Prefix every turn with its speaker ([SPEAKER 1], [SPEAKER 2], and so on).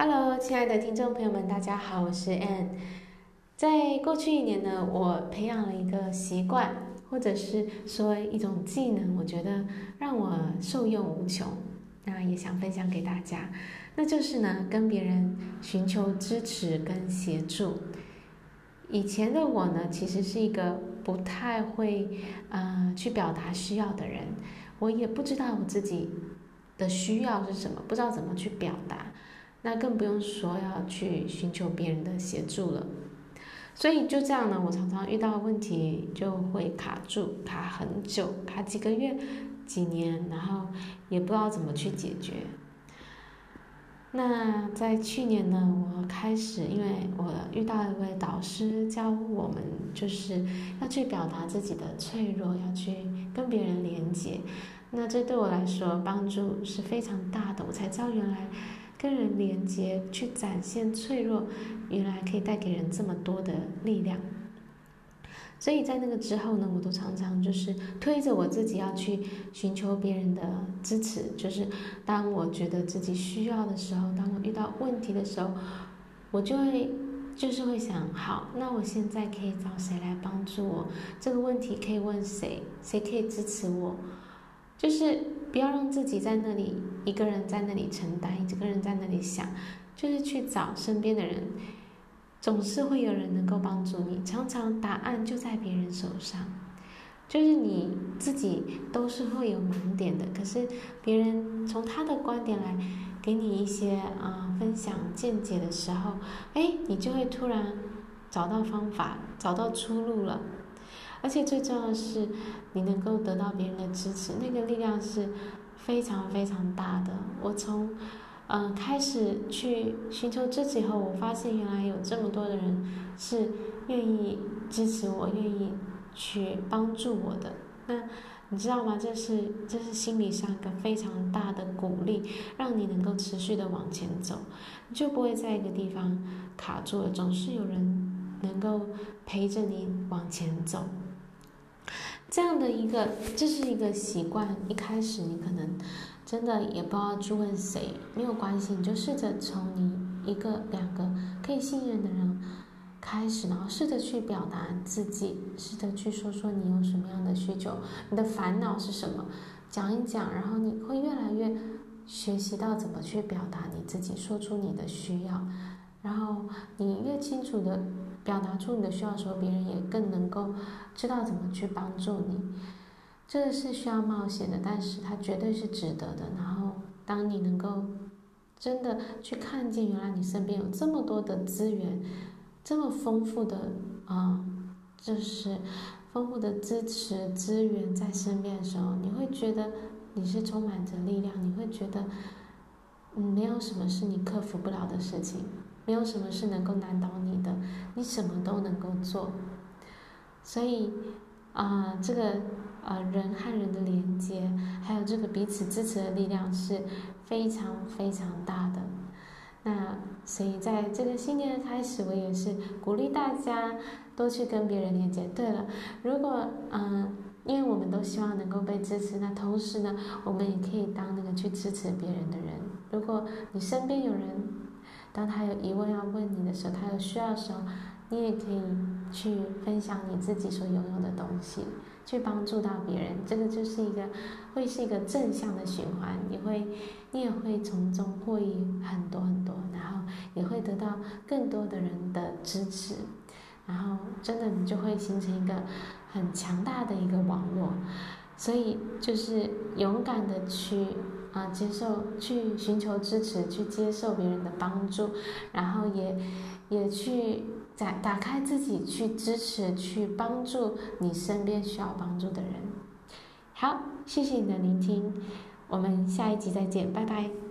[SPEAKER 1] Hello，亲爱的听众朋友们，大家好，我是 Ann。在过去一年呢，我培养了一个习惯，或者是说一种技能，我觉得让我受用无穷。那也想分享给大家，那就是呢，跟别人寻求支持跟协助。以前的我呢，其实是一个不太会呃去表达需要的人，我也不知道我自己的需要是什么，不知道怎么去表达。那更不用说要去寻求别人的协助了，所以就这样呢，我常常遇到问题就会卡住，卡很久，卡几个月、几年，然后也不知道怎么去解决。那在去年呢，我开始，因为我遇到一位导师教我们，就是要去表达自己的脆弱，要去跟别人连接。那这对我来说帮助是非常大的，我才知道原来。跟人连接，去展现脆弱，原来可以带给人这么多的力量。所以在那个之后呢，我都常常就是推着我自己要去寻求别人的支持。就是当我觉得自己需要的时候，当我遇到问题的时候，我就会就是会想，好，那我现在可以找谁来帮助我？这个问题可以问谁？谁可以支持我？就是不要让自己在那里一个人在那里承担，一个人在那里想，就是去找身边的人，总是会有人能够帮助你。常常答案就在别人手上，就是你自己都是会有盲点的，可是别人从他的观点来给你一些啊、分享见解的时候，哎，你就会突然找到方法，找到出路了。而且最重要的是，你能够得到别人的支持，那个力量是非常非常大的。我从嗯、开始去寻求支持后，我发现原来有这么多的人是愿意支持我，愿意去帮助我的。那你知道吗？这是这是心理上一个非常大的鼓励，让你能够持续的往前走，你就不会在一个地方卡住了，总是有人能够陪着你往前走。这样的一个，这是一个习惯。一开始你可能真的也不知道去问谁，没有关系，你就试着从你一个、两个可以信任的人开始，然后试着去表达自己，试着去说说你有什么样的需求，你的烦恼是什么，讲一讲，然后你会越来越学习到怎么去表达你自己，说出你的需要，然后你越清楚的。表达出你的需要的时候，别人也更能够知道怎么去帮助你。这个是需要冒险的，但是它绝对是值得的。然后，当你能够真的去看见，原来你身边有这么多的资源，这么丰富的啊，就是丰富的支持资源在身边的时候，你会觉得你是充满着力量，你会觉得，没有什么是你克服不了的事情。没有什么是能够难倒你的，你什么都能够做。所以，啊、这个呃人和人的连接，还有这个彼此支持的力量是非常非常大的。那所以在这个新年的开始，我也是鼓励大家多去跟别人连接。对了，如果嗯、因为我们都希望能够被支持，那同时呢，我们也可以当那个去支持别人的人。如果你身边有人，当他有疑问要问你的时候，他有需要的时候，你也可以去分享你自己所拥有的东西，去帮助到别人。这个就是一个会是一个正向的循环，你会你也会从中获益很多很多，然后也会得到更多的人的支持，然后真的你就会形成一个很强大的一个网络。所以就是勇敢的去啊接受，去寻求支持，去接受别人的帮助，然后也也去打打开自己，去支持，去帮助你身边需要帮助的人。好，谢谢你的聆听，我们下一集再见，拜拜。